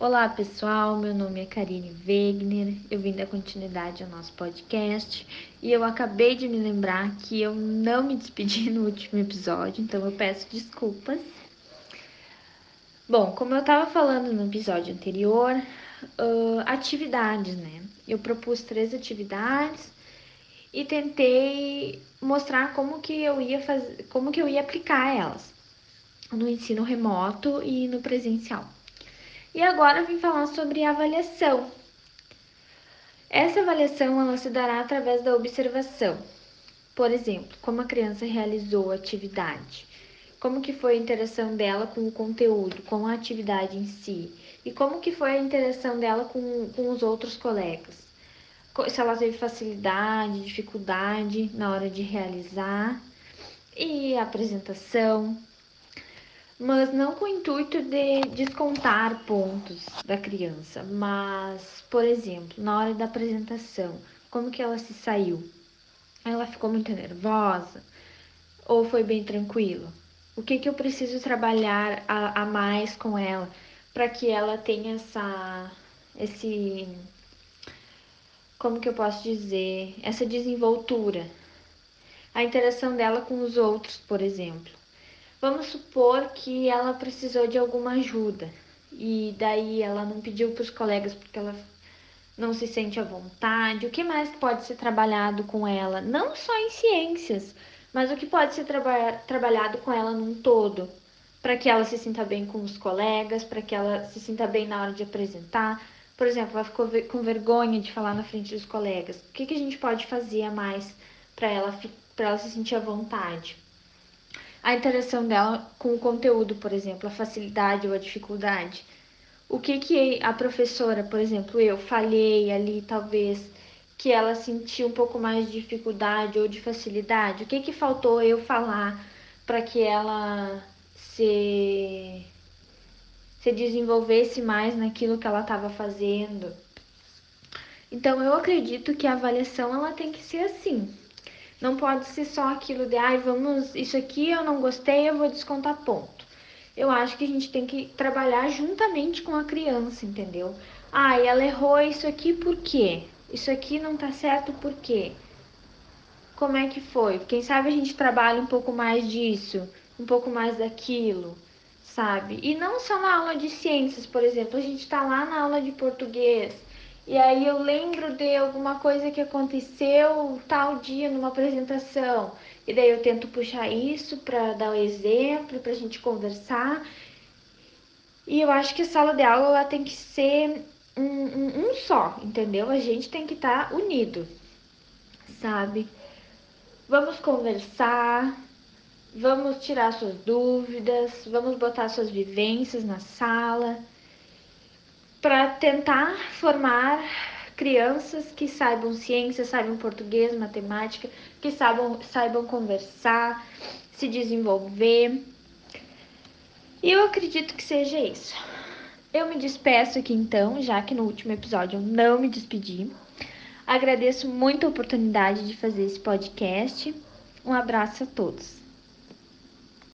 Olá pessoal, meu nome é Karine Wegner, eu vim dar continuidade ao nosso podcast e eu acabei de me lembrar que eu não me despedi no último episódio, então eu peço desculpas. Bom, como eu estava falando no episódio anterior, uh, atividades, né? Eu propus três atividades e tentei mostrar como que eu ia fazer, como que eu ia aplicar elas no ensino remoto e no presencial. E agora eu vim falar sobre avaliação. Essa avaliação ela se dará através da observação. Por exemplo, como a criança realizou a atividade, como que foi a interação dela com o conteúdo, com a atividade em si, e como que foi a interação dela com, com os outros colegas. Se ela teve facilidade, dificuldade na hora de realizar, e a apresentação, mas não com o intuito de descontar pontos da criança, mas, por exemplo, na hora da apresentação, como que ela se saiu? Ela ficou muito nervosa ou foi bem tranquilo? O que que eu preciso trabalhar a, a mais com ela para que ela tenha essa esse como que eu posso dizer, essa desenvoltura? A interação dela com os outros, por exemplo Vamos supor que ela precisou de alguma ajuda e daí ela não pediu para os colegas porque ela não se sente à vontade. O que mais pode ser trabalhado com ela? Não só em ciências, mas o que pode ser traba trabalhado com ela num todo? Para que ela se sinta bem com os colegas, para que ela se sinta bem na hora de apresentar. Por exemplo, ela ficou com vergonha de falar na frente dos colegas. O que, que a gente pode fazer a mais para ela, ela se sentir à vontade? A interação dela com o conteúdo, por exemplo, a facilidade ou a dificuldade. O que que a professora, por exemplo, eu falhei ali, talvez, que ela sentiu um pouco mais de dificuldade ou de facilidade? O que que faltou eu falar para que ela se se desenvolvesse mais naquilo que ela estava fazendo? Então eu acredito que a avaliação ela tem que ser assim, não pode ser só aquilo de, ai, vamos, isso aqui eu não gostei, eu vou descontar ponto. Eu acho que a gente tem que trabalhar juntamente com a criança, entendeu? Ai, ela errou isso aqui por quê? Isso aqui não tá certo por quê? Como é que foi? Quem sabe a gente trabalha um pouco mais disso, um pouco mais daquilo, sabe? E não só na aula de ciências, por exemplo, a gente tá lá na aula de português e aí eu lembro de alguma coisa que aconteceu tal dia numa apresentação. E daí eu tento puxar isso para dar o um exemplo, para a gente conversar. E eu acho que a sala de aula ela tem que ser um, um, um só, entendeu? A gente tem que estar tá unido, sabe? Vamos conversar, vamos tirar suas dúvidas, vamos botar suas vivências na sala para tentar formar crianças que saibam ciência, saibam português, matemática, que saibam, saibam conversar, se desenvolver. E eu acredito que seja isso. Eu me despeço aqui então, já que no último episódio eu não me despedi. Agradeço muito a oportunidade de fazer esse podcast. Um abraço a todos.